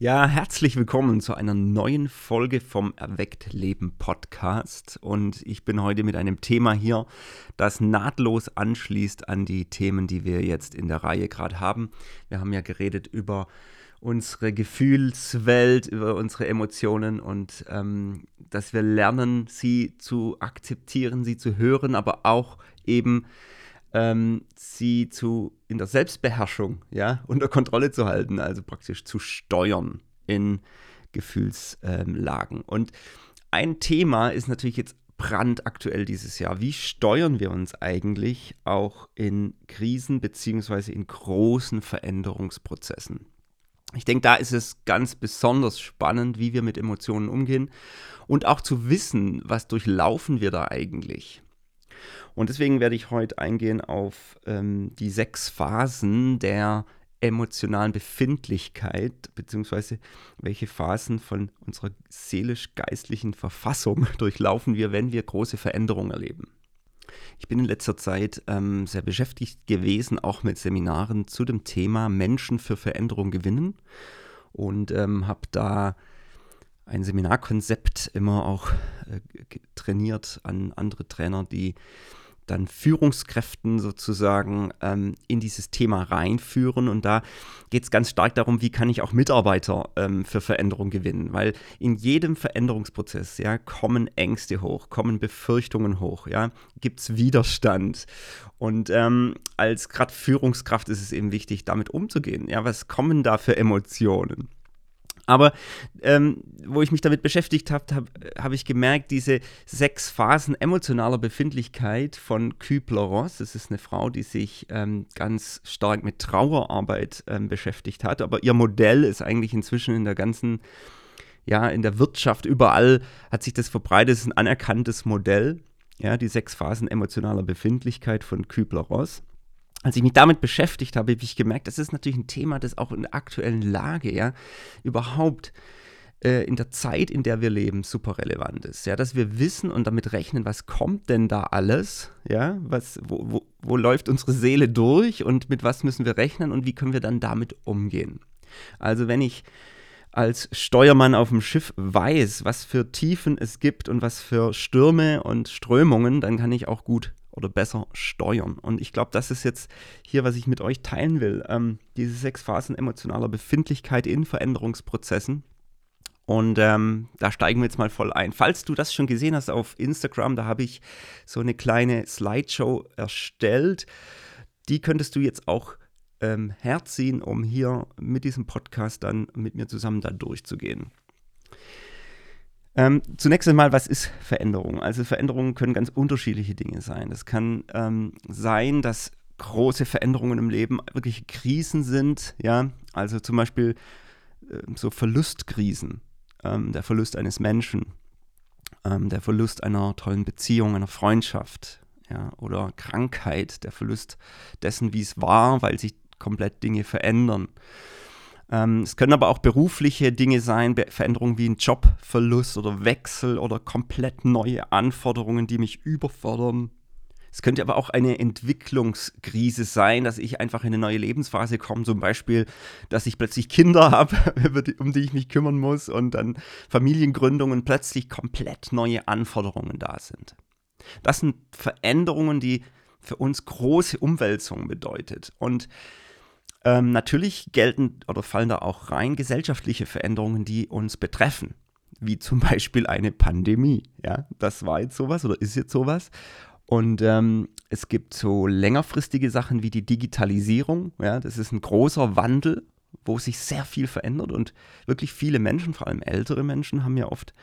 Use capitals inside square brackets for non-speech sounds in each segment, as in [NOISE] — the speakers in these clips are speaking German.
Ja, herzlich willkommen zu einer neuen Folge vom Erweckt Leben Podcast. Und ich bin heute mit einem Thema hier, das nahtlos anschließt an die Themen, die wir jetzt in der Reihe gerade haben. Wir haben ja geredet über unsere Gefühlswelt, über unsere Emotionen und ähm, dass wir lernen, sie zu akzeptieren, sie zu hören, aber auch eben ähm, sie zu in der Selbstbeherrschung ja, unter Kontrolle zu halten, also praktisch zu steuern in Gefühlslagen. Und ein Thema ist natürlich jetzt brandaktuell dieses Jahr. Wie steuern wir uns eigentlich auch in Krisen beziehungsweise in großen Veränderungsprozessen? Ich denke, da ist es ganz besonders spannend, wie wir mit Emotionen umgehen und auch zu wissen, was durchlaufen wir da eigentlich. Und deswegen werde ich heute eingehen auf ähm, die sechs Phasen der emotionalen Befindlichkeit, beziehungsweise welche Phasen von unserer seelisch-geistlichen Verfassung [LAUGHS] durchlaufen wir, wenn wir große Veränderungen erleben. Ich bin in letzter Zeit ähm, sehr beschäftigt gewesen, auch mit Seminaren zu dem Thema Menschen für Veränderung gewinnen und ähm, habe da ein Seminarkonzept immer auch äh, trainiert an andere Trainer, die dann Führungskräften sozusagen ähm, in dieses Thema reinführen. Und da geht es ganz stark darum, wie kann ich auch Mitarbeiter ähm, für Veränderung gewinnen. Weil in jedem Veränderungsprozess ja, kommen Ängste hoch, kommen Befürchtungen hoch, ja, gibt es Widerstand. Und ähm, als gerade Führungskraft ist es eben wichtig, damit umzugehen. Ja, was kommen da für Emotionen? Aber ähm, wo ich mich damit beschäftigt habe, habe hab ich gemerkt, diese sechs Phasen emotionaler Befindlichkeit von Kübler-Ross, das ist eine Frau, die sich ähm, ganz stark mit Trauerarbeit ähm, beschäftigt hat, aber ihr Modell ist eigentlich inzwischen in der ganzen, ja, in der Wirtschaft, überall hat sich das verbreitet, es ist ein anerkanntes Modell, ja, die sechs Phasen emotionaler Befindlichkeit von Kübler-Ross als ich mich damit beschäftigt habe, habe ich gemerkt, das ist natürlich ein Thema, das auch in der aktuellen Lage, ja, überhaupt äh, in der Zeit, in der wir leben, super relevant ist. Ja, dass wir wissen und damit rechnen, was kommt denn da alles, ja, was, wo, wo, wo läuft unsere Seele durch und mit was müssen wir rechnen und wie können wir dann damit umgehen. Also wenn ich als Steuermann auf dem Schiff weiß, was für Tiefen es gibt und was für Stürme und Strömungen, dann kann ich auch gut oder besser steuern. Und ich glaube, das ist jetzt hier, was ich mit euch teilen will. Ähm, diese sechs Phasen emotionaler Befindlichkeit in Veränderungsprozessen. Und ähm, da steigen wir jetzt mal voll ein. Falls du das schon gesehen hast auf Instagram, da habe ich so eine kleine Slideshow erstellt. Die könntest du jetzt auch ähm, herziehen, um hier mit diesem Podcast dann mit mir zusammen da durchzugehen. Ähm, zunächst einmal, was ist Veränderung? Also Veränderungen können ganz unterschiedliche Dinge sein. Es kann ähm, sein, dass große Veränderungen im Leben wirklich Krisen sind, ja, also zum Beispiel äh, so Verlustkrisen, ähm, der Verlust eines Menschen, ähm, der Verlust einer tollen Beziehung, einer Freundschaft, ja, oder Krankheit, der Verlust dessen, wie es war, weil sich komplett Dinge verändern. Ähm, es können aber auch berufliche Dinge sein, Be Veränderungen wie ein Jobverlust oder Wechsel oder komplett neue Anforderungen, die mich überfordern. Es könnte aber auch eine Entwicklungskrise sein, dass ich einfach in eine neue Lebensphase komme, zum Beispiel, dass ich plötzlich Kinder [LAUGHS] habe, um die ich mich kümmern muss und dann Familiengründungen plötzlich komplett neue Anforderungen da sind. Das sind Veränderungen, die für uns große Umwälzungen bedeutet. Und ähm, natürlich gelten oder fallen da auch rein gesellschaftliche Veränderungen, die uns betreffen, wie zum [LAUGHS] Beispiel eine Pandemie. Ja, das war jetzt sowas oder ist jetzt sowas. Und ähm, es gibt so längerfristige Sachen wie die Digitalisierung. Ja, das ist ein großer Wandel, wo sich sehr viel verändert und wirklich viele Menschen, vor allem ältere Menschen, haben ja oft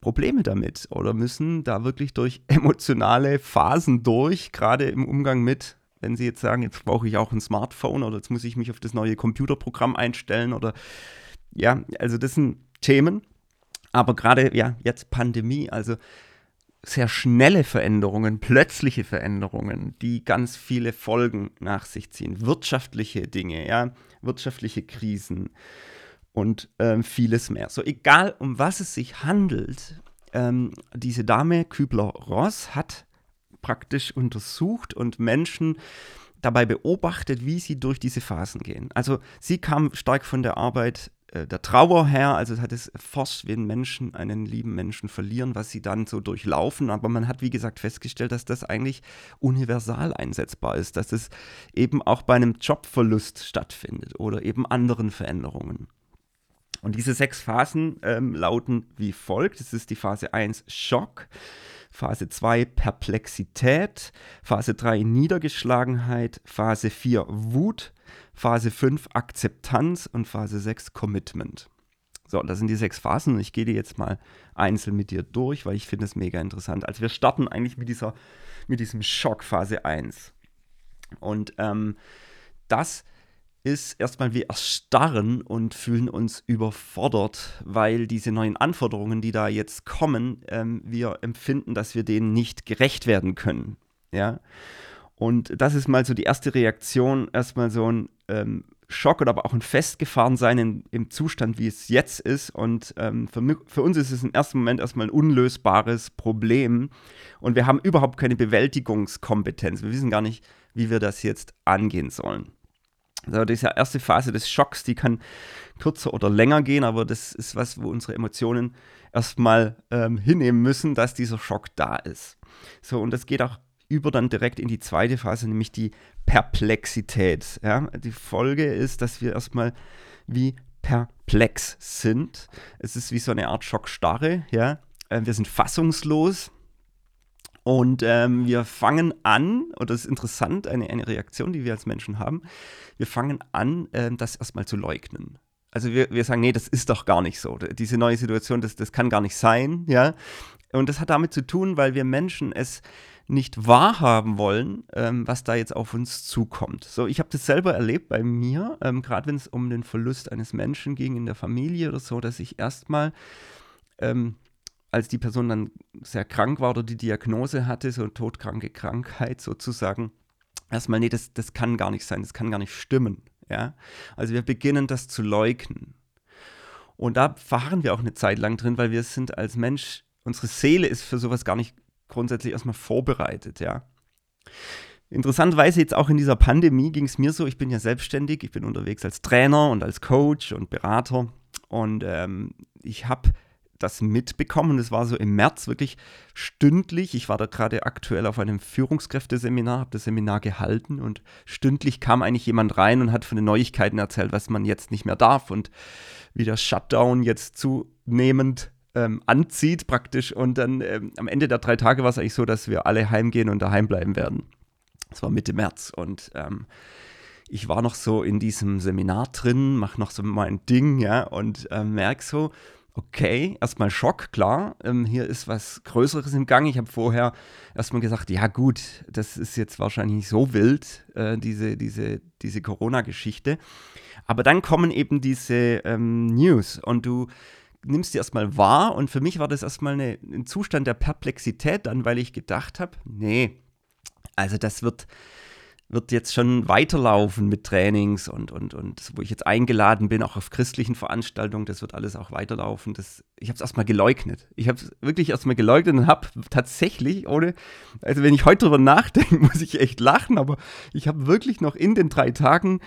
Probleme damit oder müssen da wirklich durch [LAUGHS] emotionale Phasen durch, gerade im Umgang mit wenn Sie jetzt sagen, jetzt brauche ich auch ein Smartphone oder jetzt muss ich mich auf das neue Computerprogramm einstellen oder ja, also das sind Themen. Aber gerade ja, jetzt Pandemie, also sehr schnelle Veränderungen, plötzliche Veränderungen, die ganz viele Folgen nach sich ziehen. Wirtschaftliche Dinge, ja, wirtschaftliche Krisen und ähm, vieles mehr. So egal, um was es sich handelt, ähm, diese Dame Kübler-Ross hat praktisch untersucht und Menschen dabei beobachtet, wie sie durch diese Phasen gehen. Also sie kam stark von der Arbeit äh, der Trauer her, also hat es erforscht, wenn Menschen einen lieben Menschen verlieren, was sie dann so durchlaufen. Aber man hat, wie gesagt, festgestellt, dass das eigentlich universal einsetzbar ist, dass es eben auch bei einem Jobverlust stattfindet oder eben anderen Veränderungen. Und diese sechs Phasen ähm, lauten wie folgt. Das ist die Phase 1 Schock, Phase 2 Perplexität, Phase 3 Niedergeschlagenheit, Phase 4 Wut, Phase 5 Akzeptanz und Phase 6 Commitment. So, das sind die sechs Phasen und ich gehe die jetzt mal einzeln mit dir durch, weil ich finde es mega interessant. Also wir starten eigentlich mit, dieser, mit diesem Schock Phase 1. Und ähm, das ist erstmal wir erstarren und fühlen uns überfordert, weil diese neuen Anforderungen, die da jetzt kommen, ähm, wir empfinden, dass wir denen nicht gerecht werden können. Ja. Und das ist mal so die erste Reaktion, erstmal so ein ähm, Schock oder aber auch ein Festgefahrensein in, im Zustand, wie es jetzt ist. Und ähm, für, für, uns ist es im ersten Moment erstmal ein unlösbares Problem. Und wir haben überhaupt keine Bewältigungskompetenz. Wir wissen gar nicht, wie wir das jetzt angehen sollen. Also diese erste Phase des Schocks, die kann kürzer oder länger gehen, aber das ist was, wo unsere Emotionen erstmal ähm, hinnehmen müssen, dass dieser Schock da ist. So, und das geht auch über dann direkt in die zweite Phase, nämlich die Perplexität. Ja? Die Folge ist, dass wir erstmal wie perplex sind. Es ist wie so eine Art Schockstarre. Ja? Äh, wir sind fassungslos. Und ähm, wir fangen an, und das ist interessant, eine, eine Reaktion, die wir als Menschen haben, wir fangen an, ähm, das erstmal zu leugnen. Also wir, wir sagen, nee, das ist doch gar nicht so. Diese neue Situation, das, das kann gar nicht sein, ja. Und das hat damit zu tun, weil wir Menschen es nicht wahrhaben wollen, ähm, was da jetzt auf uns zukommt. So, ich habe das selber erlebt bei mir, ähm, gerade wenn es um den Verlust eines Menschen ging in der Familie oder so, dass ich erstmal, ähm, als die Person dann sehr krank war oder die Diagnose hatte, so todkranke Krankheit sozusagen, erstmal, nee, das, das kann gar nicht sein, das kann gar nicht stimmen. Ja? Also wir beginnen das zu leugnen. Und da verharren wir auch eine Zeit lang drin, weil wir sind als Mensch, unsere Seele ist für sowas gar nicht grundsätzlich erstmal vorbereitet, ja. Interessanterweise jetzt auch in dieser Pandemie ging es mir so, ich bin ja selbstständig, ich bin unterwegs als Trainer und als Coach und Berater und ähm, ich habe das mitbekommen. Es war so im März wirklich stündlich. Ich war da gerade aktuell auf einem Führungskräfteseminar, habe das Seminar gehalten und stündlich kam eigentlich jemand rein und hat von den Neuigkeiten erzählt, was man jetzt nicht mehr darf und wie der Shutdown jetzt zunehmend ähm, anzieht praktisch. Und dann ähm, am Ende der drei Tage war es eigentlich so, dass wir alle heimgehen und daheim bleiben werden. Das war Mitte März und ähm, ich war noch so in diesem Seminar drin, mache noch so mein Ding, ja, und äh, merke so, okay, erstmal Schock, klar, ähm, hier ist was Größeres im Gang. Ich habe vorher erstmal gesagt, ja gut, das ist jetzt wahrscheinlich nicht so wild, äh, diese, diese, diese Corona-Geschichte. Aber dann kommen eben diese ähm, News und du nimmst die erstmal wahr und für mich war das erstmal eine, ein Zustand der Perplexität dann, weil ich gedacht habe, nee, also das wird, wird jetzt schon weiterlaufen mit Trainings und, und, und wo ich jetzt eingeladen bin, auch auf christlichen Veranstaltungen, das wird alles auch weiterlaufen. Das, ich habe es erstmal geleugnet. Ich habe es wirklich erstmal geleugnet und habe tatsächlich, ohne, also wenn ich heute drüber nachdenke, [LAUGHS] muss ich echt lachen, aber ich habe wirklich noch in den drei Tagen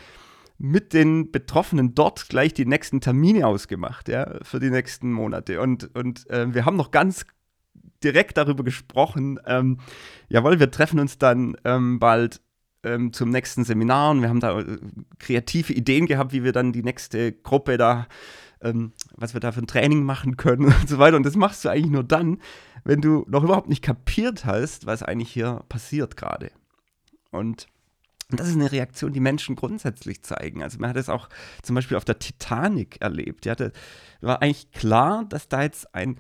mit den Betroffenen dort gleich die nächsten Termine ausgemacht, ja, für die nächsten Monate. Und, und äh, wir haben noch ganz direkt darüber gesprochen, ähm, jawohl, wir treffen uns dann ähm, bald ähm, zum nächsten Seminar und wir haben da äh, kreative Ideen gehabt, wie wir dann die nächste Gruppe da, ähm, was wir da für ein Training machen können [LAUGHS] und so weiter. Und das machst du eigentlich nur dann, wenn du noch überhaupt nicht kapiert hast, was eigentlich hier passiert gerade. Und das ist eine Reaktion, die Menschen grundsätzlich zeigen. Also man hat es auch zum Beispiel auf der Titanic erlebt. Ja, da war eigentlich klar, dass da jetzt ein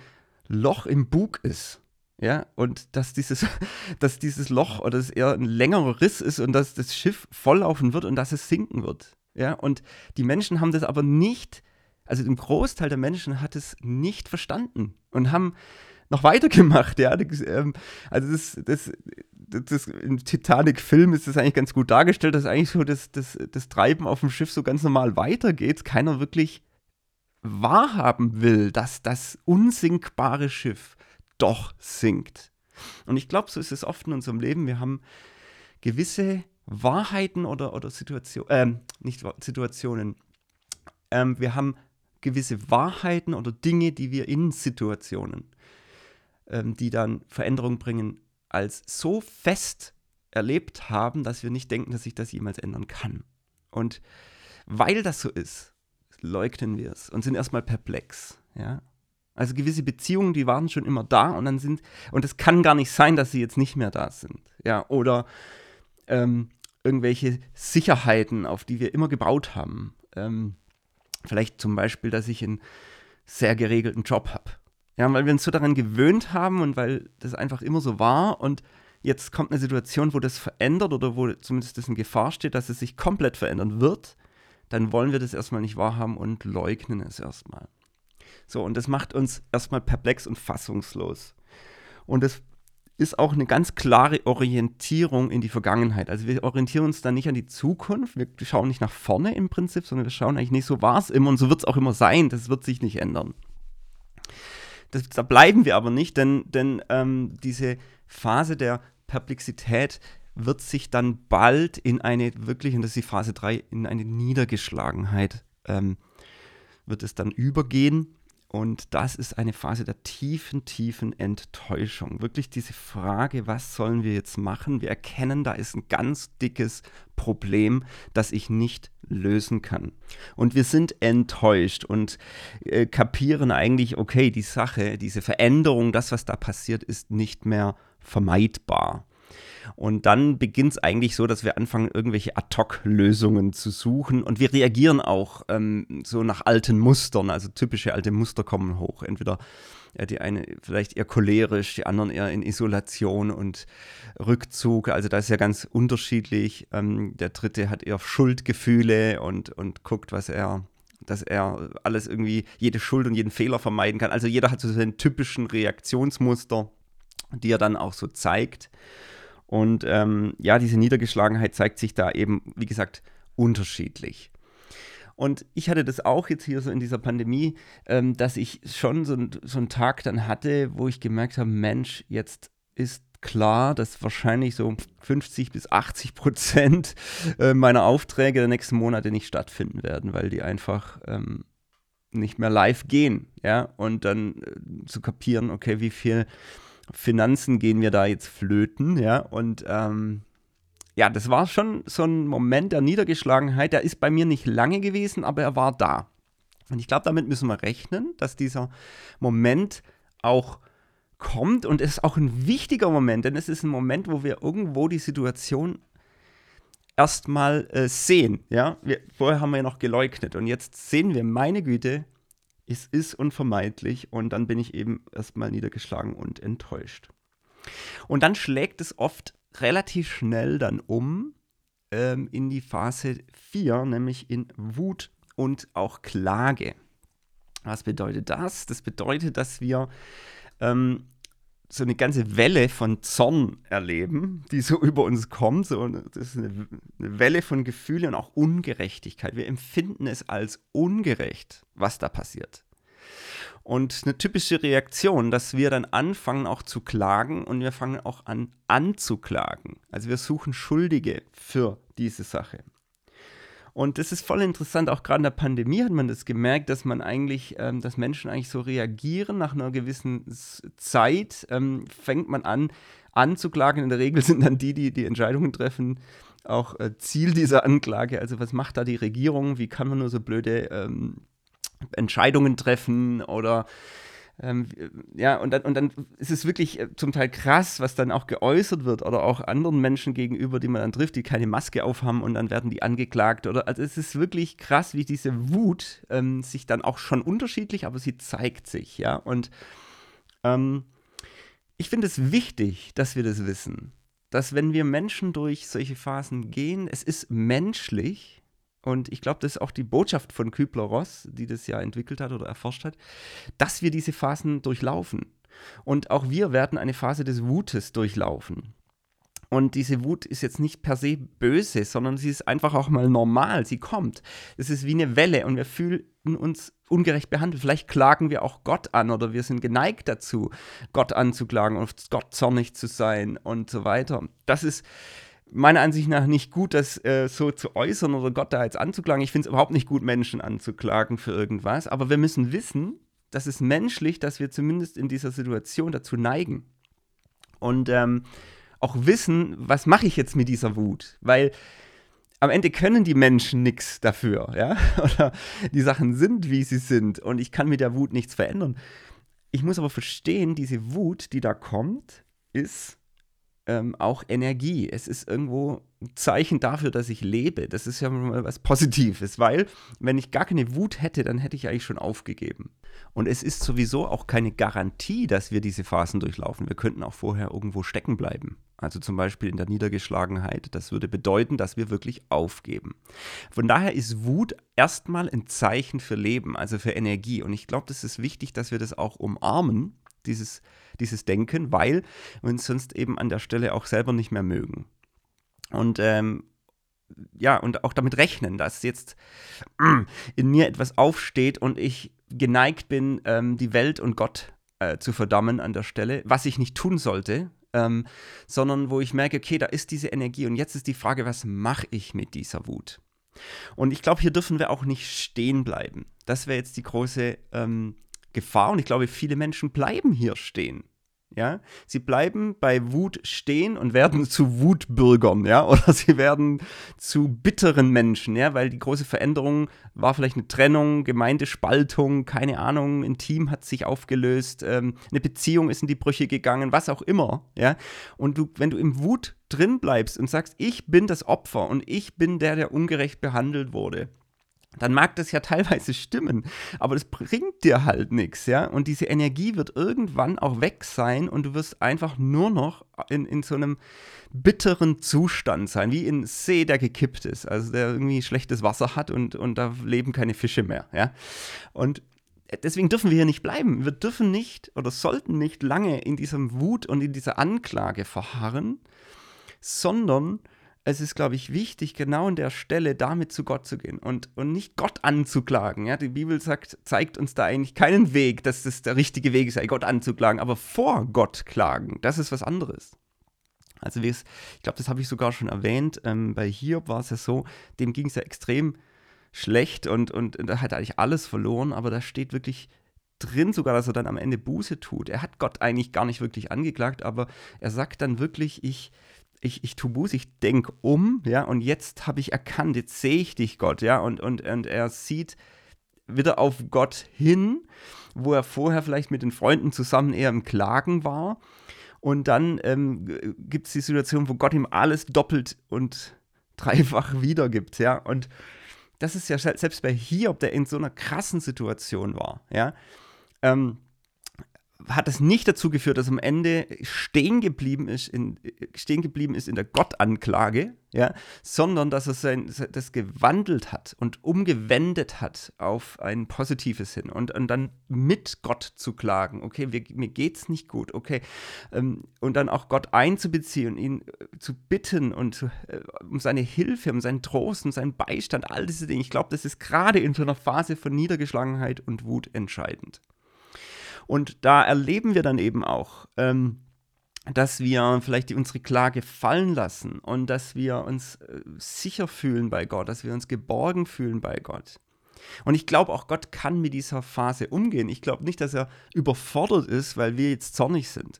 Loch im Bug ist. Ja, und dass dieses, [LAUGHS] dass dieses Loch oder es eher ein längerer Riss ist und dass das Schiff volllaufen wird und dass es sinken wird. Ja, und die Menschen haben das aber nicht, also ein Großteil der Menschen hat es nicht verstanden und haben noch [LAUGHS] weitergemacht. Ja, ähm, also das, das, das, im Titanic-Film ist das eigentlich ganz gut dargestellt, dass eigentlich so das, das, das Treiben auf dem Schiff so ganz normal weitergeht. Keiner wirklich wahrhaben will, dass das unsinkbare Schiff doch sinkt. Und ich glaube, so ist es oft in unserem Leben. Wir haben gewisse Wahrheiten oder, oder Situationen, äh, nicht Situationen. Ähm, wir haben gewisse Wahrheiten oder Dinge, die wir in Situationen, ähm, die dann Veränderung bringen, als so fest erlebt haben, dass wir nicht denken, dass sich das jemals ändern kann. Und weil das so ist, leugnen wir es und sind erstmal perplex. Ja? Also gewisse Beziehungen, die waren schon immer da und dann sind, und es kann gar nicht sein, dass sie jetzt nicht mehr da sind. Ja, oder ähm, irgendwelche Sicherheiten, auf die wir immer gebaut haben. Ähm, vielleicht zum Beispiel, dass ich einen sehr geregelten Job habe. Ja, weil wir uns so daran gewöhnt haben und weil das einfach immer so war und jetzt kommt eine Situation, wo das verändert oder wo zumindest das in Gefahr steht, dass es sich komplett verändern wird, dann wollen wir das erstmal nicht wahrhaben und leugnen es erstmal. So, und das macht uns erstmal perplex und fassungslos. Und das ist auch eine ganz klare Orientierung in die Vergangenheit. Also wir orientieren uns dann nicht an die Zukunft, wir schauen nicht nach vorne im Prinzip, sondern wir schauen eigentlich nicht, so war es immer und so wird es auch immer sein, das wird sich nicht ändern. Das, da bleiben wir aber nicht, denn, denn ähm, diese Phase der Perplexität wird sich dann bald in eine wirklich, und das ist die Phase 3, in eine Niedergeschlagenheit, ähm, wird es dann übergehen. Und das ist eine Phase der tiefen, tiefen Enttäuschung. Wirklich diese Frage, was sollen wir jetzt machen? Wir erkennen, da ist ein ganz dickes Problem, das ich nicht lösen kann. Und wir sind enttäuscht und äh, kapieren eigentlich, okay, die Sache, diese Veränderung, das, was da passiert, ist nicht mehr vermeidbar. Und dann beginnt es eigentlich so, dass wir anfangen, irgendwelche Ad-Hoc-Lösungen zu suchen. Und wir reagieren auch ähm, so nach alten Mustern. Also typische alte Muster kommen hoch. Entweder äh, die eine vielleicht eher cholerisch, die anderen eher in Isolation und Rückzug. Also da ist ja ganz unterschiedlich. Ähm, der dritte hat eher Schuldgefühle und, und guckt, was er dass er alles irgendwie, jede Schuld und jeden Fehler vermeiden kann. Also jeder hat so seinen typischen Reaktionsmuster, die er dann auch so zeigt. Und ähm, ja, diese Niedergeschlagenheit zeigt sich da eben, wie gesagt, unterschiedlich. Und ich hatte das auch jetzt hier so in dieser Pandemie, ähm, dass ich schon so, so einen Tag dann hatte, wo ich gemerkt habe, Mensch, jetzt ist klar, dass wahrscheinlich so 50 bis 80 Prozent äh, meiner Aufträge der nächsten Monate nicht stattfinden werden, weil die einfach ähm, nicht mehr live gehen. Ja, und dann äh, zu kapieren, okay, wie viel Finanzen gehen mir da jetzt flöten, ja, und ähm, ja, das war schon so ein Moment der Niedergeschlagenheit, der ist bei mir nicht lange gewesen, aber er war da. Und ich glaube, damit müssen wir rechnen, dass dieser Moment auch kommt und es ist auch ein wichtiger Moment, denn es ist ein Moment, wo wir irgendwo die Situation erstmal äh, sehen. Ja? Wir, vorher haben wir ja noch geleugnet und jetzt sehen wir, meine Güte, es ist unvermeidlich und dann bin ich eben erstmal niedergeschlagen und enttäuscht. Und dann schlägt es oft relativ schnell dann um ähm, in die Phase 4, nämlich in Wut und auch Klage. Was bedeutet das? Das bedeutet, dass wir ähm, so eine ganze Welle von Zorn erleben, die so über uns kommt. So, das ist eine, eine, Welle von Gefühlen und auch Ungerechtigkeit. Wir empfinden es als ungerecht, was da passiert. Und eine typische Reaktion, dass wir dann anfangen auch zu klagen und wir fangen auch an anzuklagen. Also wir suchen Schuldige für diese Sache. Und das ist voll interessant, auch gerade in der Pandemie hat man das gemerkt, dass man eigentlich, ähm, dass Menschen eigentlich so reagieren nach einer gewissen Zeit, ähm, fängt man an anzuklagen. In der Regel sind dann die, die die Entscheidungen treffen, auch äh, Ziel dieser Anklage. Also was macht da die Regierung? Wie kann man nur so blöde ähm, Entscheidungen treffen oder ähm, ja, und dann, und dann ist es wirklich äh, zum Teil krass, was dann auch geäußert wird oder auch anderen Menschen gegenüber, die man dann trifft, die keine Maske aufhaben und dann werden die angeklagt. Oder also es ist wirklich krass, wie diese Wut ähm, sich dann auch schon unterschiedlich, aber sie zeigt sich, ja. Und ähm, ich finde es wichtig, dass wir das wissen. Dass wenn wir Menschen durch solche Phasen gehen, es ist menschlich, und ich glaube, das ist auch die Botschaft von Kübler-Ross, die das ja entwickelt hat oder erforscht hat, dass wir diese Phasen durchlaufen. Und auch wir werden eine Phase des Wutes durchlaufen. Und diese Wut ist jetzt nicht per se böse, sondern sie ist einfach auch mal normal. Sie kommt. Es ist wie eine Welle und wir fühlen uns ungerecht behandelt. Vielleicht klagen wir auch Gott an oder wir sind geneigt dazu, Gott anzuklagen und Gott zornig zu sein und so weiter. Das ist meiner Ansicht nach nicht gut, das äh, so zu äußern oder Gott da jetzt anzuklagen. Ich finde es überhaupt nicht gut, Menschen anzuklagen für irgendwas. Aber wir müssen wissen, das ist menschlich, dass wir zumindest in dieser Situation dazu neigen. Und ähm, auch wissen, was mache ich jetzt mit dieser Wut? Weil am Ende können die Menschen nichts dafür, ja? [LAUGHS] Oder die Sachen sind, wie sie sind und ich kann mit der Wut nichts verändern. Ich muss aber verstehen, diese Wut, die da kommt, ist ähm, auch Energie. Es ist irgendwo ein Zeichen dafür, dass ich lebe. Das ist ja mal was Positives, weil wenn ich gar keine Wut hätte, dann hätte ich eigentlich schon aufgegeben. Und es ist sowieso auch keine Garantie, dass wir diese Phasen durchlaufen. Wir könnten auch vorher irgendwo stecken bleiben. Also zum Beispiel in der Niedergeschlagenheit. Das würde bedeuten, dass wir wirklich aufgeben. Von daher ist Wut erstmal ein Zeichen für Leben, also für Energie. Und ich glaube, das ist wichtig, dass wir das auch umarmen dieses, dieses Denken, weil wir uns sonst eben an der Stelle auch selber nicht mehr mögen. Und ähm, ja, und auch damit rechnen, dass jetzt [CLEARS THROAT] in mir etwas aufsteht und ich geneigt bin, ähm, die Welt und Gott äh, zu verdammen an der Stelle, was ich nicht tun sollte, ähm, sondern wo ich merke, okay, da ist diese Energie und jetzt ist die Frage, was mache ich mit dieser Wut? Und ich glaube, hier dürfen wir auch nicht stehen bleiben. Das wäre jetzt die große ähm, Gefahr und ich glaube, viele Menschen bleiben hier stehen. Ja, sie bleiben bei Wut stehen und werden [LAUGHS] zu Wutbürgern, ja, oder sie werden zu bitteren Menschen, ja, weil die große Veränderung war vielleicht eine Trennung, Gemeindespaltung, keine Ahnung, ein Team hat sich aufgelöst, ähm, eine Beziehung ist in die Brüche gegangen, was auch immer, ja. Und du, wenn du im Wut drin bleibst und sagst, ich bin das Opfer und ich bin der, der ungerecht behandelt wurde, dann mag das ja [LAUGHS] teilweise stimmen, aber das bringt dir halt nichts, ja. Und diese Energie wird irgendwann auch weg sein und du wirst einfach nur noch in, in so einem bitteren Zustand sein, wie in See, der gekippt ist, also der irgendwie schlechtes Wasser hat und, und da leben keine Fische mehr, ja. Und deswegen dürfen wir hier nicht bleiben. Wir dürfen nicht oder sollten nicht lange in diesem Wut und in dieser Anklage verharren, sondern es ist, glaube ich, wichtig, genau an der Stelle damit zu Gott zu gehen und, und nicht Gott anzuklagen. Ja? Die Bibel sagt, zeigt uns da eigentlich keinen Weg, dass das der richtige Weg sei, Gott anzuklagen, aber vor Gott klagen, das ist was anderes. Also ich glaube, das habe ich sogar schon erwähnt, ähm, bei Hiob war es ja so, dem ging es ja extrem schlecht und, und, und er hat eigentlich alles verloren, aber da steht wirklich drin sogar, dass er dann am Ende Buße tut. Er hat Gott eigentlich gar nicht wirklich angeklagt, aber er sagt dann wirklich, ich, ich, ich tue Buß, ich denke um, ja, und jetzt habe ich erkannt, jetzt sehe ich dich, Gott, ja, und, und, und er sieht wieder auf Gott hin, wo er vorher vielleicht mit den Freunden zusammen eher im Klagen war. Und dann ähm, gibt es die Situation, wo Gott ihm alles doppelt und [LAUGHS] dreifach wiedergibt, ja. Und das ist ja selbst bei Hiob, der in so einer krassen Situation war, ja. Ähm, hat es nicht dazu geführt, dass am Ende stehen geblieben ist in, stehen geblieben ist in der Gottanklage, ja, sondern dass er sein, das gewandelt hat und umgewendet hat auf ein positives hin und, und dann mit Gott zu klagen, okay, wir, mir geht's nicht gut, okay, ähm, und dann auch Gott einzubeziehen, ihn äh, zu bitten und äh, um seine Hilfe, um seinen Trost, um seinen Beistand, all diese Dinge. Ich glaube, das ist gerade in so einer Phase von Niedergeschlagenheit und Wut entscheidend. Und da erleben wir dann eben auch, ähm, dass wir vielleicht unsere Klage fallen lassen und dass wir uns äh, sicher fühlen bei Gott, dass wir uns geborgen fühlen bei Gott. Und ich glaube auch, Gott kann mit dieser Phase umgehen. Ich glaube nicht, dass er überfordert ist, weil wir jetzt zornig sind.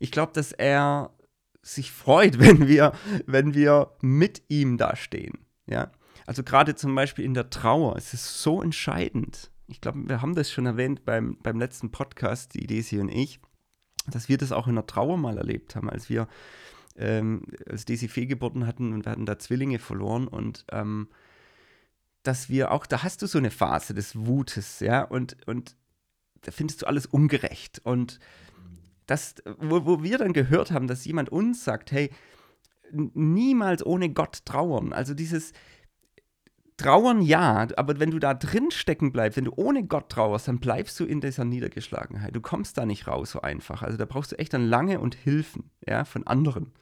Ich glaube, dass er sich freut, [LAUGHS] wenn wir, wenn wir mit ihm dastehen. Ja? Also gerade zum Beispiel in der Trauer, es ist so entscheidend, ich glaube, wir haben das schon erwähnt beim, beim letzten Podcast, die Desi und ich, dass wir das auch in der Trauer mal erlebt haben, als wir, ähm, als Desi Fehlgeburten hatten und wir hatten da Zwillinge verloren und ähm, dass wir auch, da hast du so eine Phase des Wutes, ja, und, und da findest du alles ungerecht. Und das, wo, wo wir dann gehört haben, dass jemand uns sagt, hey, niemals ohne Gott trauern. Also dieses, Trauern ja, aber wenn du da drin stecken bleibst, wenn du ohne Gott trauerst, dann bleibst du in dieser Niedergeschlagenheit. Du kommst da nicht raus so einfach. Also da brauchst du echt dann lange und Hilfen ja, von anderen.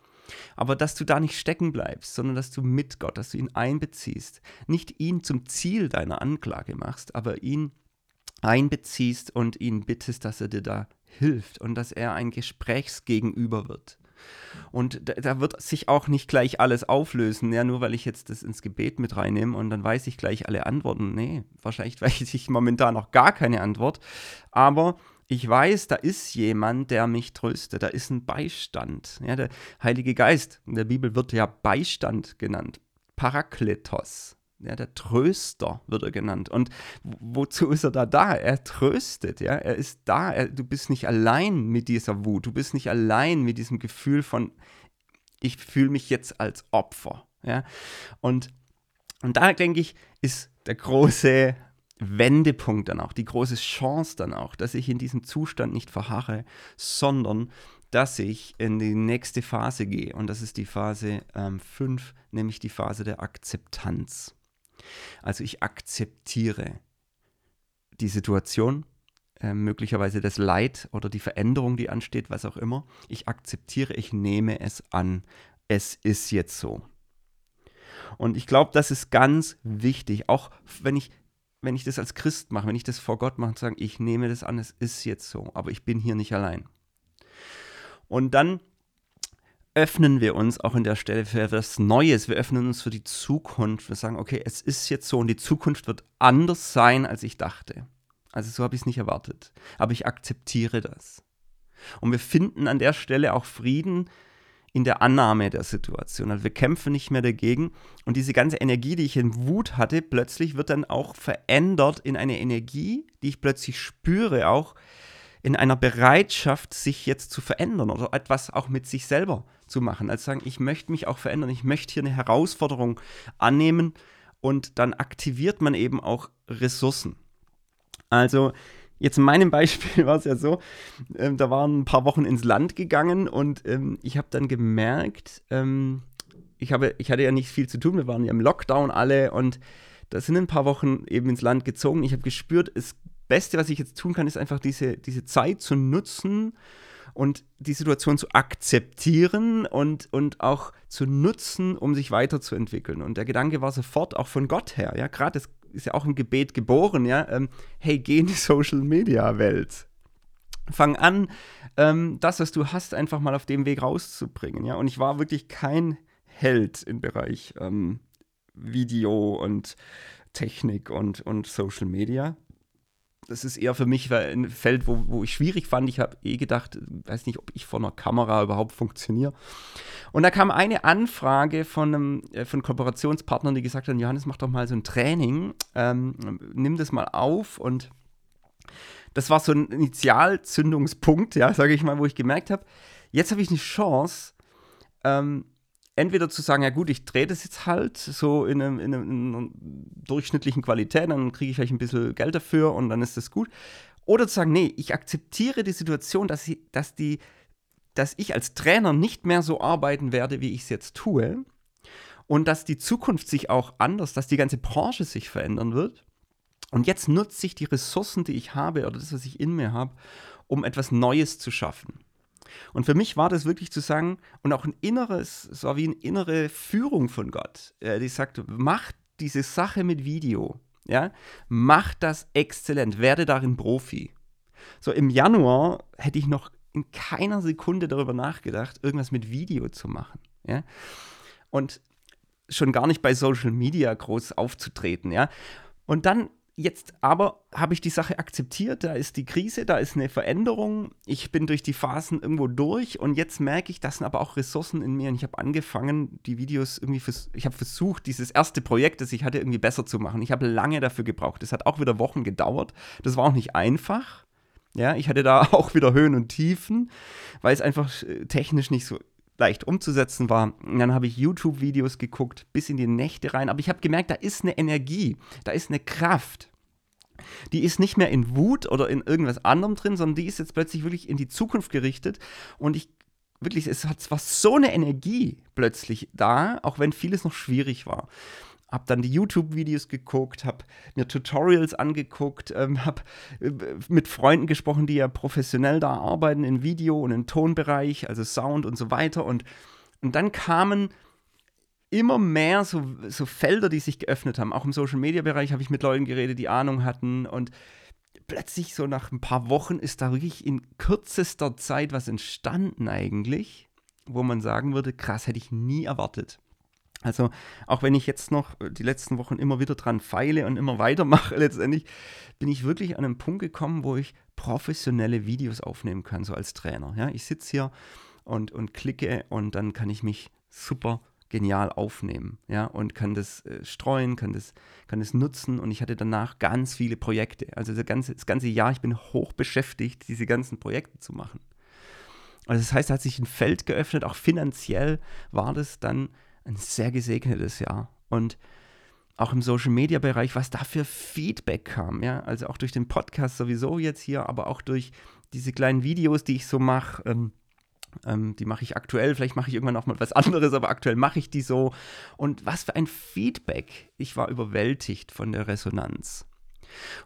Aber dass du da nicht stecken bleibst, sondern dass du mit Gott, dass du ihn einbeziehst. Nicht ihn zum Ziel deiner Anklage machst, aber ihn einbeziehst und ihn bittest, dass er dir da hilft und dass er ein Gesprächsgegenüber wird. Und da, da, wird sich auch nicht gleich alles auflösen, ja, nur weil ich jetzt das ins Gebet mit reinnehme und dann weiß ich gleich alle Antworten. Nee, wahrscheinlich [LAUGHS] weiß ich momentan noch gar keine Antwort. Aber ich weiß, da ist jemand, der mich tröstet, da ist ein Beistand. Ja, der Heilige Geist, in der Bibel wird ja Beistand genannt, Parakletos. Ja, der Tröster wird er genannt. Und wozu ist er da da? Er tröstet, ja. Er ist da. Er, du bist nicht allein mit dieser Wut. Du bist nicht allein mit diesem Gefühl von, ich fühle mich jetzt als Opfer, ja. Und, und da denke ich, ist der große Wendepunkt dann auch, die große Chance dann auch, dass ich in diesem Zustand nicht verharre, sondern dass ich in die nächste Phase gehe. Und das ist die Phase 5, ähm, nämlich die Phase der Akzeptanz. Also ich akzeptiere die Situation, äh, möglicherweise das Leid oder die Veränderung, die ansteht, was auch immer. Ich akzeptiere, ich nehme es an. Es ist jetzt so. Und ich glaube, das ist ganz wichtig, auch wenn ich wenn ich das als Christ mache, wenn ich das vor Gott mache und sage, ich nehme das an, es ist jetzt so, aber ich bin hier nicht allein. Und dann öffnen wir uns auch in der Stelle für etwas Neues. Wir öffnen uns für die Zukunft. Wir sagen, okay, es ist jetzt so und die Zukunft wird anders sein, als ich dachte. Also so habe ich es nicht erwartet. Aber ich akzeptiere das. Und wir finden an der Stelle auch Frieden, in der Annahme der Situation. Also wir kämpfen nicht mehr dagegen und diese ganze Energie, die ich in Wut hatte, plötzlich wird dann auch verändert in eine Energie, die ich plötzlich spüre, auch in einer Bereitschaft, sich jetzt zu verändern oder etwas auch mit sich selber zu machen. Also sagen, ich möchte mich auch verändern, ich möchte hier eine Herausforderung annehmen und dann aktiviert man eben auch Ressourcen. Also Jetzt in meinem [LAUGHS] Beispiel war es ja so, ähm, da waren ein paar Wochen ins Land gegangen und ähm, ich habe dann gemerkt, ähm, ich, habe, ich hatte ja nicht viel zu tun, wir waren ja im Lockdown alle und da sind ein paar Wochen eben ins Land gezogen. Ich habe gespürt, das Beste, was ich jetzt tun kann, ist einfach diese, diese Zeit zu nutzen und die Situation zu akzeptieren und, und auch zu nutzen, um sich weiterzuentwickeln. Und der Gedanke war sofort auch von Gott her, ja, gerade das ist ja auch im Gebet geboren, ja, ähm, hey, geh in die Social Media Welt. Fang an, ähm, das, was du hast, einfach mal auf dem Weg rauszubringen, ja. Und ich war wirklich kein Held im Bereich ähm, Video und Technik und, und Social Media das ist eher für mich ein Feld, wo, wo ich schwierig fand. Ich habe eh gedacht, weiß nicht, ob ich vor einer Kamera überhaupt funktioniere. Und da kam eine Anfrage von einem äh, von Kooperationspartnern, die gesagt haben: Johannes, mach doch mal so ein Training, ähm, nimm das mal auf. Und das war so ein Initialzündungspunkt, ja, sage ich mal, wo ich gemerkt habe, jetzt habe ich eine Chance, ähm, entweder zu sagen, ja gut, ich drehe das jetzt halt so in, einem, in, einem, in einer durchschnittlichen Qualität, dann kriege ich vielleicht ein bisschen Geld dafür und dann ist das gut. Oder zu sagen, nee, ich akzeptiere die Situation, dass, ich, dass, die, dass ich als Trainer nicht mehr so arbeiten werde, wie ich es jetzt tue. Und dass die Zukunft sich auch anders, dass die ganze Branche sich verändern wird. Und jetzt nutze ich die Ressourcen, die ich habe oder das, was ich in mir habe, um etwas Neues zu schaffen. Und für mich war das wirklich zu sagen, und auch ein inneres, es war wie eine innere Führung von Gott, äh, die sagt, mach diese Sache mit Video, ja, mach das exzellent, werde darin Profi. So im Januar hätte ich noch in keiner Sekunde darüber nachgedacht, irgendwas mit Video zu machen, ja. Und schon gar nicht bei Social Media groß aufzutreten, ja. Und dann Jetzt aber habe ich die Sache akzeptiert, da ist die Krise, da ist eine Veränderung, ich bin durch die Phasen irgendwo durch und jetzt merke ich, das sind aber auch Ressourcen in mir und ich habe angefangen, die Videos irgendwie, vers ich habe versucht, dieses erste Projekt, das ich hatte, irgendwie besser zu machen. Ich habe lange dafür gebraucht, das hat auch wieder Wochen gedauert, das war auch nicht einfach. Ja, ich hatte da [LAUGHS] auch wieder Höhen und Tiefen, weil es einfach äh, technisch nicht so leicht umzusetzen war. Und dann habe ich YouTube-Videos geguckt, bis in die Nächte rein. Aber ich habe gemerkt, da ist eine Energie, da ist eine Kraft. Die ist nicht mehr in Wut oder in irgendwas anderem drin, sondern die ist jetzt plötzlich wirklich in die Zukunft gerichtet. Und ich wirklich, es hat zwar so eine Energie plötzlich da, auch wenn vieles noch schwierig war habe dann die YouTube-Videos geguckt, habe mir Tutorials angeguckt, ähm, habe äh, mit Freunden gesprochen, die ja professionell da arbeiten in Video und im Tonbereich, also Sound und so weiter. Und, und dann kamen immer mehr so, so Felder, die sich geöffnet haben. Auch im Social-Media-Bereich habe ich mit Leuten geredet, die Ahnung hatten. Und plötzlich, so nach ein paar Wochen, ist da wirklich in kürzester Zeit was entstanden eigentlich wo man sagen würde, krass, hätte ich nie erwartet. Also auch wenn ich jetzt noch die letzten Wochen immer wieder dran feile und immer [LAUGHS] weitermache, letztendlich bin ich wirklich an einen Punkt gekommen, wo ich professionelle Videos aufnehmen kann, so als Trainer. Ja, ich sitze hier und, und klicke und dann kann ich mich super genial aufnehmen, ja, und kann das äh, streuen, kann das, kann das nutzen und ich hatte danach ganz viele Projekte. Also das ganze, das ganze Jahr, ich bin hoch beschäftigt, diese ganzen Projekte zu machen. Also das heißt, da hat sich ein Feld geöffnet, auch finanziell war das dann ein sehr gesegnetes Jahr. Und auch im Social Media Bereich, was da für Feedback kam, ja, also auch durch den Podcast sowieso jetzt hier, aber auch durch diese kleinen Videos, die ich so mache. Ähm, ähm, die mache ich aktuell, vielleicht mache ich irgendwann auch mal was anderes, aber aktuell mache ich die so. Und was für ein Feedback. Ich war überwältigt von der Resonanz.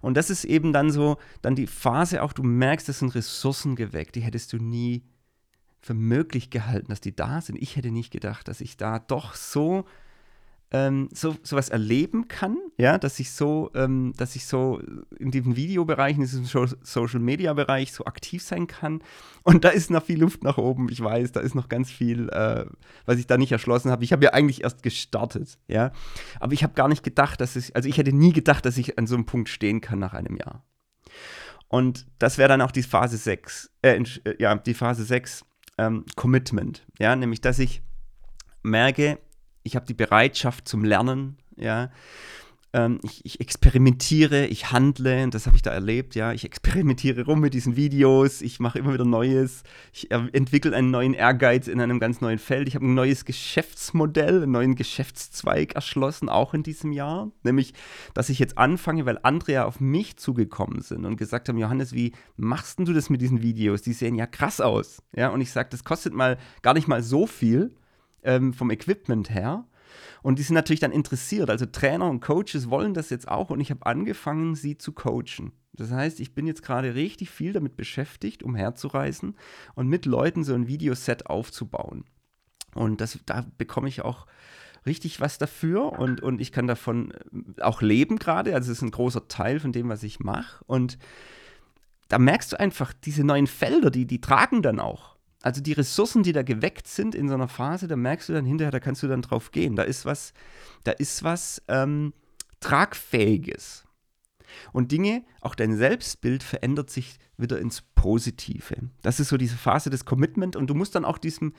Und das ist eben dann so, dann die Phase auch, du merkst, das sind Ressourcen geweckt, die hättest du nie für möglich gehalten, dass die da sind. Ich hätte nicht gedacht, dass ich da doch so ähm, so sowas erleben kann, ja, dass ich so, ähm, dass ich so in diesem Videobereich, in diesem Social Media Bereich so aktiv sein kann. Und da ist noch viel Luft nach oben. Ich weiß, da ist noch ganz viel, äh, was ich da nicht erschlossen habe. Ich habe ja eigentlich erst gestartet, ja, aber ich habe gar nicht gedacht, dass ich, also ich hätte nie gedacht, dass ich an so einem Punkt stehen kann nach einem Jahr. Und das wäre dann auch die Phase 6, äh, äh, ja, die Phase 6 ähm, Commitment, ja, nämlich, dass ich merke, ich habe die Bereitschaft zum Lernen, ja. Ähm, ich, ich, experimentiere, ich handle, das habe ich da erlebt, ja. Ich experimentiere rum mit diesen Videos, ich mache immer wieder Neues, ich entwickle einen neuen Ehrgeiz in einem ganz neuen Feld. Ich habe ein neues Geschäftsmodell, einen neuen Geschäftszweig erschlossen, auch in diesem Jahr. Nämlich, dass ich jetzt anfange, weil andere ja auf mich zugekommen sind und gesagt haben, Johannes, wie machst du das mit diesen Videos? Die sehen ja krass aus. Ja, und ich sage, das kostet mal gar nicht mal so viel ähm, vom Equipment her. Und die sind natürlich dann interessiert. Also Trainer und Coaches wollen das jetzt auch und ich habe angefangen, sie zu coachen. Das heißt, ich bin jetzt gerade richtig viel damit beschäftigt, umherzureisen und mit Leuten so ein Videoset aufzubauen. Und das, da bekomme ich auch richtig was dafür und, und ich kann davon äh, auch leben gerade. Also es ist ein großer Teil von dem, was ich mache. Und da merkst du einfach, diese neuen Felder, die, die tragen dann auch. Also die Ressourcen, die da geweckt sind in so einer Phase, da merkst du dann hinterher, da kannst du dann drauf gehen. Da ist was, da ist was ähm, Tragfähiges. Und Dinge, auch dein Selbstbild verändert sich wieder ins Positive. Das ist so diese Phase des Commitment und du musst dann auch diesem,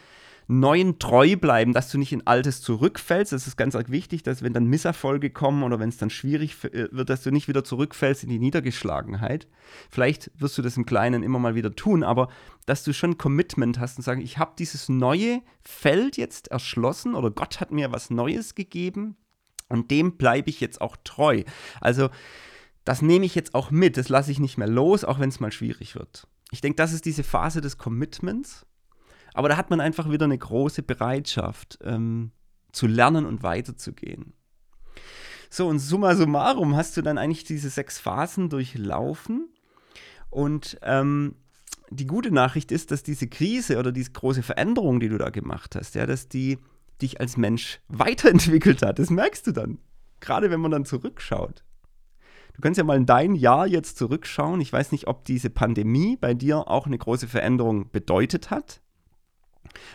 Neuen treu bleiben, dass du nicht in Altes zurückfällst. Das ist ganz wichtig, dass wenn dann Misserfolge kommen oder wenn es dann schwierig äh, wird, dass du nicht wieder zurückfällst in die Niedergeschlagenheit. Vielleicht wirst du das im Kleinen immer mal wieder tun, aber dass du schon Commitment hast und sagst, ich habe dieses neue Feld jetzt erschlossen oder Gott hat mir was Neues gegeben und dem bleibe ich jetzt auch treu. Also das nehme ich jetzt auch mit, das lasse ich nicht mehr los, auch wenn es mal schwierig wird. Ich denke, das ist diese Phase des Commitments aber da hat man einfach wieder eine große Bereitschaft ähm, zu lernen und weiterzugehen. So, und summa summarum hast du dann eigentlich diese sechs Phasen durchlaufen. Und ähm, die gute Nachricht ist, dass diese Krise oder diese große Veränderung, die du da gemacht hast, ja, dass die dich als Mensch weiterentwickelt hat. Das merkst du dann. Gerade wenn man dann zurückschaut. Du kannst ja mal in dein Jahr jetzt zurückschauen. Ich weiß nicht, ob diese Pandemie bei dir auch eine große Veränderung bedeutet hat.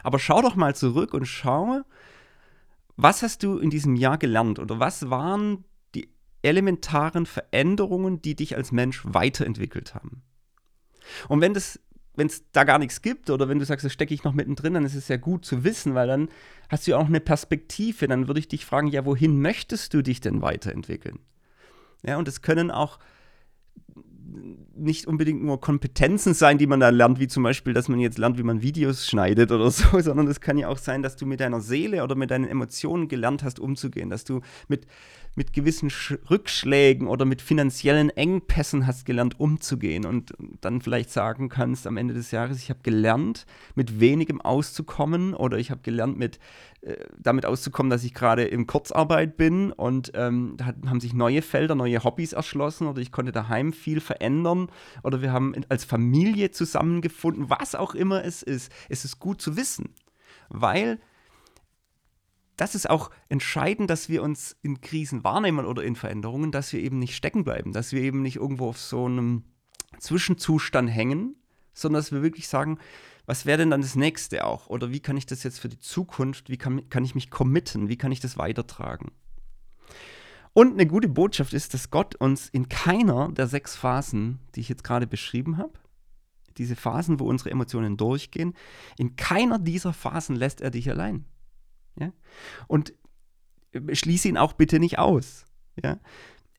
Aber schau doch mal zurück und schau, was hast du in diesem Jahr gelernt oder was waren die elementaren Veränderungen, die dich als Mensch weiterentwickelt haben? Und wenn das wenn es da gar nichts gibt oder wenn du sagst, das stecke ich noch mittendrin, dann ist es ja gut zu wissen, weil dann hast du ja auch eine Perspektive. Dann würde ich dich fragen, ja, wohin möchtest du dich denn weiterentwickeln? Ja, und es können auch nicht unbedingt nur Kompetenzen sein, die man da lernt, wie zum Beispiel, dass man jetzt lernt, wie man Videos schneidet oder [LAUGHS] so, sondern es kann ja auch sein, dass du mit deiner Seele oder mit deinen Emotionen gelernt hast, umzugehen, dass du mit, mit gewissen Sch Rückschlägen oder mit finanziellen Engpässen hast gelernt, umzugehen und dann vielleicht sagen kannst am Ende des Jahres, ich habe gelernt, mit wenigem auszukommen oder ich habe gelernt, mit äh, damit auszukommen, dass ich gerade in Kurzarbeit bin und ähm, da haben sich neue Felder, neue Hobbys erschlossen oder ich konnte daheim viel verändern oder wir haben als Familie zusammengefunden, was auch immer es ist. Es ist gut zu wissen, weil das ist auch entscheidend, dass wir uns in Krisen wahrnehmen oder in Veränderungen, dass wir eben nicht stecken bleiben, dass wir eben nicht irgendwo auf so einem Zwischenzustand hängen, sondern dass wir wirklich sagen, was wäre denn dann das nächste auch? Oder wie kann ich das jetzt für die Zukunft, wie kann, kann ich mich committen, wie kann ich das weitertragen? Und eine gute Botschaft ist, dass Gott uns in keiner der sechs Phasen, die ich jetzt gerade beschrieben habe, diese Phasen, wo unsere Emotionen durchgehen, in keiner dieser Phasen lässt er dich allein. Ja? Und schließe ihn auch bitte nicht aus. Ja?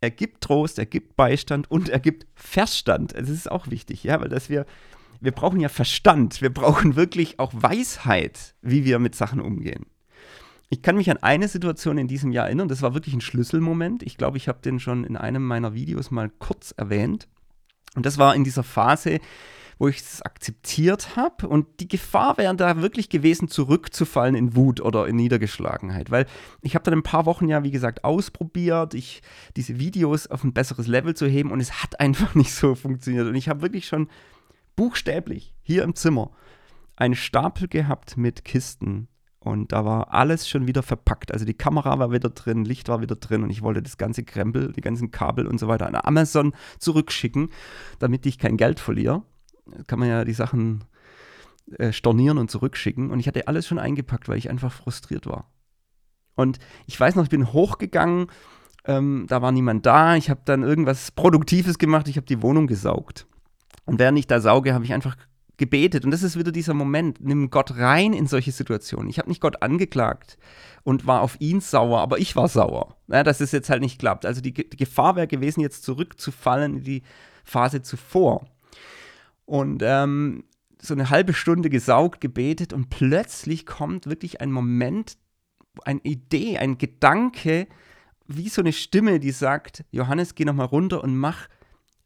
Er gibt Trost, er gibt Beistand und er gibt Verstand. Das ist auch wichtig, ja, weil dass wir, wir brauchen ja Verstand, wir brauchen wirklich auch Weisheit, wie wir mit Sachen umgehen. Ich kann mich an eine Situation in diesem Jahr erinnern, das war wirklich ein Schlüsselmoment. Ich glaube, ich habe den schon in einem meiner Videos mal kurz erwähnt. Und das war in dieser Phase, wo ich es akzeptiert habe. Und die Gefahr wäre da wirklich gewesen, zurückzufallen in Wut oder in Niedergeschlagenheit. Weil ich habe dann ein paar Wochen ja, wie gesagt, ausprobiert, ich, diese Videos auf ein besseres Level zu heben und es hat einfach [LAUGHS] nicht so funktioniert. Und ich habe wirklich schon buchstäblich hier im Zimmer einen Stapel gehabt mit Kisten und da war alles schon wieder verpackt. Also die Kamera war wieder drin, Licht war wieder drin und ich wollte das ganze Krempel, die ganzen Kabel und so weiter an Amazon zurückschicken, damit ich kein Geld verliere. Kann man ja die Sachen äh, stornieren und zurückschicken. Und ich hatte alles schon eingepackt, weil ich einfach frustriert war. Und ich weiß noch, ich bin hochgegangen, ähm, da war niemand da. Ich habe dann irgendwas Produktives gemacht, ich habe die Wohnung gesaugt. Und während ich da sauge, habe ich einfach gebetet. Und das ist wieder dieser Moment. Nimm Gott rein in solche Situationen. Ich habe nicht Gott angeklagt und war auf ihn sauer, aber ich war sauer, ja, dass es jetzt halt nicht klappt. Also die, die Gefahr wäre gewesen, jetzt zurückzufallen in die Phase zuvor. Und ähm, so eine halbe Stunde gesaugt, gebetet und plötzlich kommt wirklich ein Moment, eine Idee, ein Gedanke, wie so eine Stimme, die sagt, Johannes, geh nochmal runter und mach,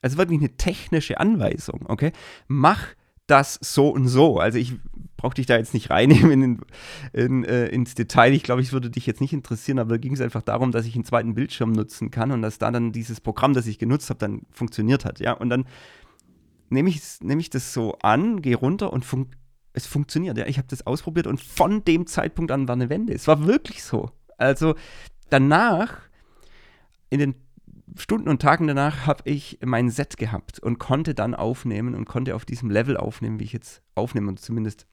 also wirklich eine technische Anweisung, okay? Mach das so und so. Also ich brauche dich da jetzt nicht reinnehmen in, in, äh, ins Detail. Ich glaube, es würde dich jetzt nicht interessieren, aber da ging es einfach darum, dass ich einen zweiten Bildschirm nutzen kann und dass da dann dieses Programm, das ich genutzt habe, dann funktioniert hat. Ja, und dann nehme ich, nehm ich das so an, gehe runter und fun es funktioniert. Ja, ich habe das ausprobiert und von dem Zeitpunkt an war eine Wende. Es war wirklich so. Also danach, in den Stunden und Tagen danach habe ich mein Set gehabt und konnte dann aufnehmen und konnte auf diesem Level aufnehmen, wie ich jetzt aufnehme und zumindest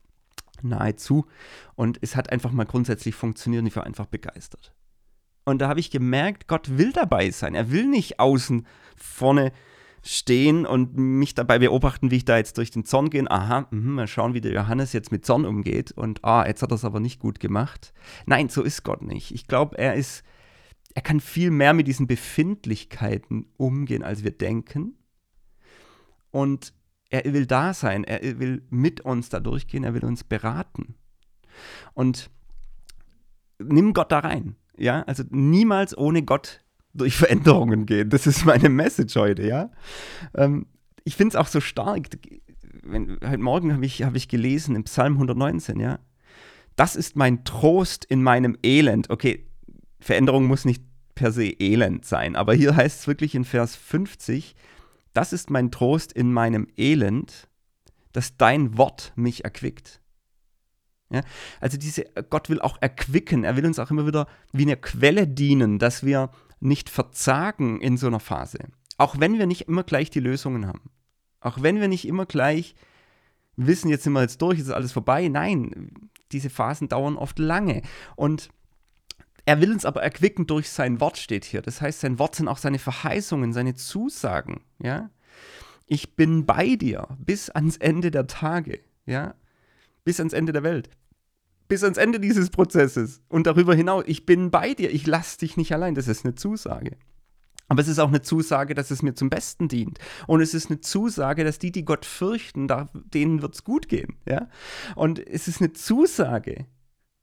nahezu. Und es hat einfach mal grundsätzlich funktioniert und ich war einfach begeistert. Und da habe ich gemerkt, Gott will dabei sein. Er will nicht außen vorne stehen und mich dabei beobachten, wie ich da jetzt durch den Zorn gehe. Aha, mh, mal schauen, wie der Johannes jetzt mit Zorn umgeht. Und ah, jetzt hat er es aber nicht gut gemacht. Nein, so ist Gott nicht. Ich glaube, er ist er kann viel mehr mit diesen Befindlichkeiten umgehen, als wir denken. Und er will da sein, er will mit uns da durchgehen, er will uns beraten. Und nimm Gott da rein. Ja, also niemals ohne Gott durch Veränderungen gehen. Das ist meine Message heute, ja. Ähm, ich finde es auch so stark. Wenn, heute Morgen habe ich, hab ich gelesen im Psalm 119, ja. Das ist mein Trost in meinem Elend. Okay, Veränderung muss nicht per se Elend sein. Aber hier heißt es wirklich in Vers 50, das ist mein Trost in meinem Elend, dass dein Wort mich erquickt. Ja? Also diese, Gott will auch erquicken, er will uns auch immer wieder wie eine Quelle dienen, dass wir nicht verzagen in so einer Phase. Auch wenn wir nicht immer gleich die Lösungen haben. Auch wenn wir nicht immer gleich wissen, jetzt sind wir jetzt durch, ist alles vorbei. Nein, diese Phasen dauern oft lange. Und er will uns aber erquicken durch sein Wort, steht hier. Das heißt, sein Wort sind auch seine Verheißungen, seine Zusagen. Ja? Ich bin bei dir bis ans Ende der Tage. Ja? Bis ans Ende der Welt. Bis ans Ende dieses Prozesses. Und darüber hinaus, ich bin bei dir, ich lasse dich nicht allein. Das ist eine Zusage. Aber es ist auch eine Zusage, dass es mir zum Besten dient. Und es ist eine Zusage, dass die, die Gott fürchten, denen wird es gut gehen. Ja? Und es ist eine Zusage,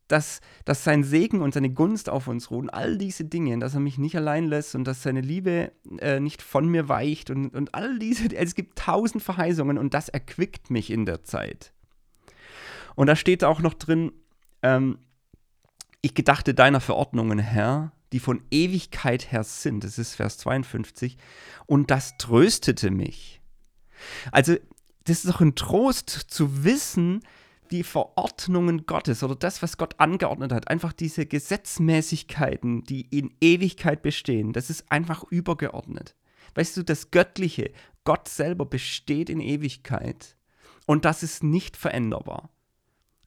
dass, dass sein Segen und seine Gunst auf uns ruhen, all diese Dinge, dass er mich nicht allein lässt und dass seine Liebe äh, nicht von mir weicht und, und all diese, es gibt tausend Verheißungen und das erquickt mich in der Zeit. Und da steht auch noch drin, ähm, ich gedachte deiner Verordnungen, Herr, die von Ewigkeit her sind, das ist Vers 52, und das tröstete mich. Also, das ist doch ein Trost zu wissen, die Verordnungen Gottes oder das, was Gott angeordnet hat, einfach diese Gesetzmäßigkeiten, die in Ewigkeit bestehen, das ist einfach übergeordnet. Weißt du, das Göttliche, Gott selber besteht in Ewigkeit Und das ist nicht veränderbar.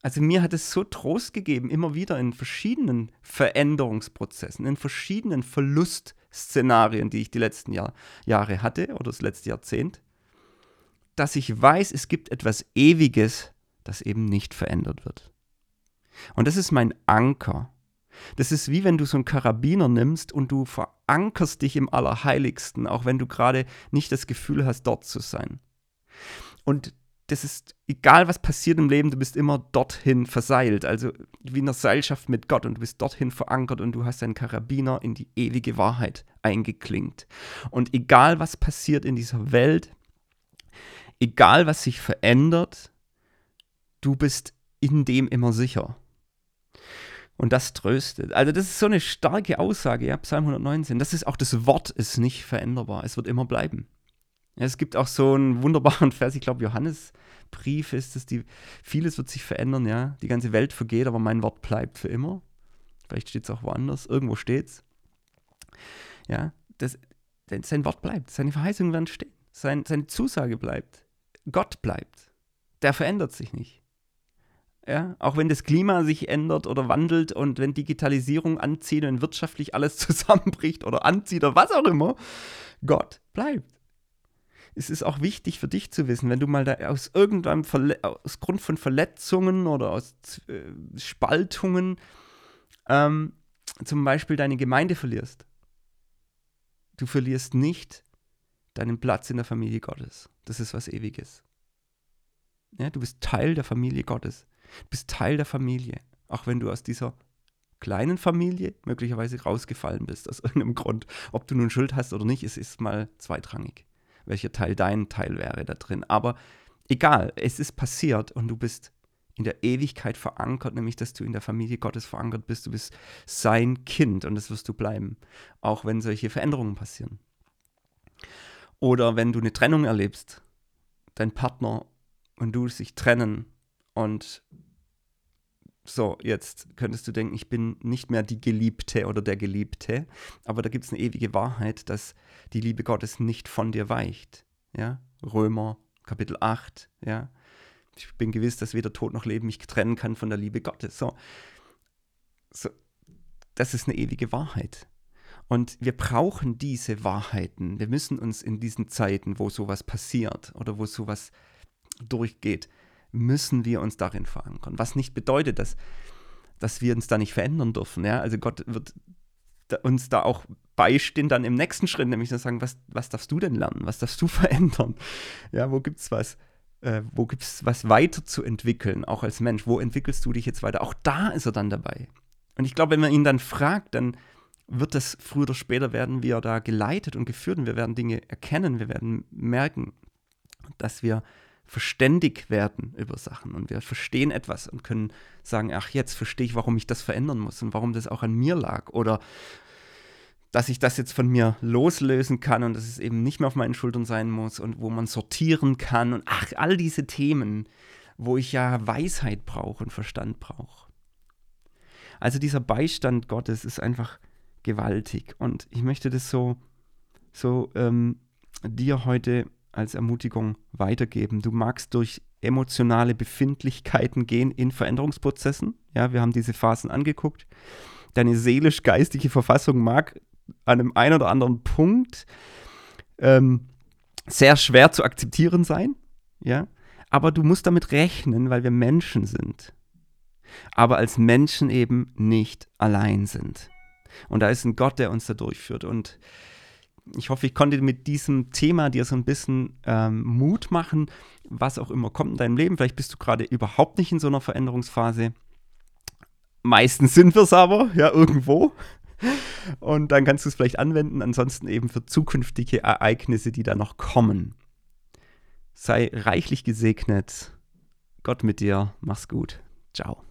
Also mir hat es so Trost gegeben, immer wieder in verschiedenen Veränderungsprozessen, in verschiedenen Verlustszenarien, die ich die letzten Jahr, Jahre hatte oder das letzte Jahrzehnt, dass ich weiß, es gibt etwas Ewiges, das eben nicht verändert wird. Und das ist mein Anker. Das ist wie wenn du so einen Karabiner nimmst und du verankerst dich im Allerheiligsten, auch wenn du gerade nicht das Gefühl hast, dort zu sein. Und das ist egal, was passiert im Leben, du bist immer dorthin verseilt, also wie in einer Seilschaft mit Gott und du bist dorthin verankert und du hast deinen Karabiner in die ewige Wahrheit eingeklinkt. Und egal, was passiert in dieser Welt, egal, was sich verändert, du bist in dem immer sicher. Und das tröstet. Also das ist so eine starke Aussage, ja, Psalm 119. Das ist auch das Wort ist nicht veränderbar. Es wird immer bleiben. Es gibt auch so einen wunderbaren [LAUGHS] Vers, ich glaube Johannesbrief ist es, die, vieles wird sich verändern, ja. Die ganze Welt vergeht, aber mein Wort bleibt für immer. Vielleicht steht es auch woanders, irgendwo steht es. Ja, das, sein Wort bleibt, seine Verheißungen werden stehen, sein, seine Zusage bleibt. Gott bleibt. Der verändert sich nicht. Ja, auch wenn das Klima sich ändert oder wandelt und wenn Digitalisierung anzieht und wirtschaftlich alles [LAUGHS] zusammenbricht oder anzieht oder was auch immer, Gott bleibt. Es ist auch wichtig für dich zu wissen, wenn du mal da aus irgendeinem Verle aus Grund von Verletzungen oder aus äh, Spaltungen ähm, zum Beispiel deine Gemeinde verlierst. Du verlierst nicht deinen Platz in der Familie Gottes. Das ist was Ewiges. Ja, du bist Teil der Familie Gottes. Du bist Teil der Familie, auch wenn du aus dieser kleinen Familie möglicherweise rausgefallen bist, aus [LAUGHS] irgendeinem Grund. Ob du nun Schuld hast oder nicht, es ist mal zweitrangig, welcher Teil dein Teil wäre da drin. Aber egal, es ist passiert und du bist in der Ewigkeit verankert, nämlich dass du in der Familie Gottes verankert bist. Du bist sein Kind und das wirst du bleiben, auch wenn solche Veränderungen passieren. Oder wenn du eine Trennung erlebst, dein Partner und du sich trennen und so, jetzt könntest du denken, ich bin nicht mehr die Geliebte oder der Geliebte, aber da gibt es eine ewige Wahrheit, dass die Liebe Gottes nicht von dir weicht. Ja? Römer Kapitel 8, ja. Ich bin gewiss, dass weder Tod noch Leben mich trennen kann von der Liebe Gottes. So. so. Das ist eine ewige Wahrheit. Und wir brauchen diese Wahrheiten. Wir müssen uns in diesen Zeiten, wo sowas passiert oder wo sowas durchgeht, müssen wir uns darin verankern. Was nicht bedeutet, dass, dass wir uns da nicht verändern dürfen. Ja? Also Gott wird uns da auch beistehen dann im nächsten Schritt, nämlich zu sagen, was, was darfst du denn lernen? Was darfst du [LAUGHS] verändern? Ja, wo gibt es was? Äh, wo gibt es was weiterzuentwickeln, auch als Mensch? Wo entwickelst du dich jetzt weiter? Auch da ist er dann dabei. Und ich glaube, wenn man ihn dann fragt, dann wird das früher oder später werden wir da geleitet und geführt und wir werden Dinge erkennen, wir werden merken, dass wir verständig werden über Sachen und wir verstehen etwas und können sagen, ach, jetzt verstehe ich, warum ich das verändern muss und warum das auch an mir lag oder dass ich das jetzt von mir loslösen kann und dass es eben nicht mehr auf meinen Schultern sein muss und wo man sortieren kann und ach, all diese Themen, wo ich ja Weisheit brauche und Verstand brauche. Also dieser Beistand Gottes ist einfach gewaltig und ich möchte das so, so ähm, dir heute als Ermutigung weitergeben. Du magst durch emotionale Befindlichkeiten gehen in Veränderungsprozessen. Ja, wir haben diese Phasen angeguckt. Deine seelisch-geistige Verfassung mag an einem einen oder anderen Punkt ähm, sehr schwer zu akzeptieren sein. Ja, aber du musst damit rechnen, weil wir Menschen sind. Aber als Menschen eben nicht allein sind. Und da ist ein Gott, der uns da durchführt. Und ich hoffe, ich konnte mit diesem Thema dir so ein bisschen ähm, Mut machen, was auch immer kommt in deinem Leben. Vielleicht bist du gerade überhaupt nicht in so einer Veränderungsphase. Meistens sind wir es aber, ja, irgendwo. Und dann kannst du es vielleicht anwenden, ansonsten eben für zukünftige Ereignisse, die da noch kommen. Sei reichlich gesegnet. Gott mit dir. Mach's gut. Ciao.